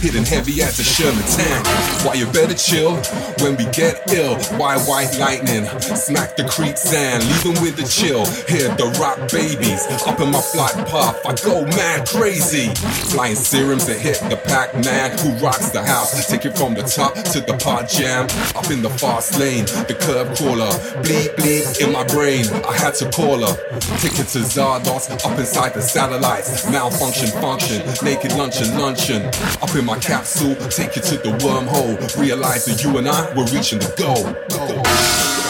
hitting heavy as a Sherman tank. Why you better chill when we get ill? Why white lightning? Smack the creek sand, leaving with the chill. Hear the rock babies up in my flight path. I go mad crazy. Flying serums that hit the pack man who rocks the house. Take it from the top to the pod jam. Up in the fast lane, the curb crawler. Bleed, bleed in my brain. I had to call her. Take it to Zardos, up inside the satellites. Malfunction, function. Naked luncheon, luncheon. Up in my capsule, take you to the wormhole. Realize that you and I were reaching the goal.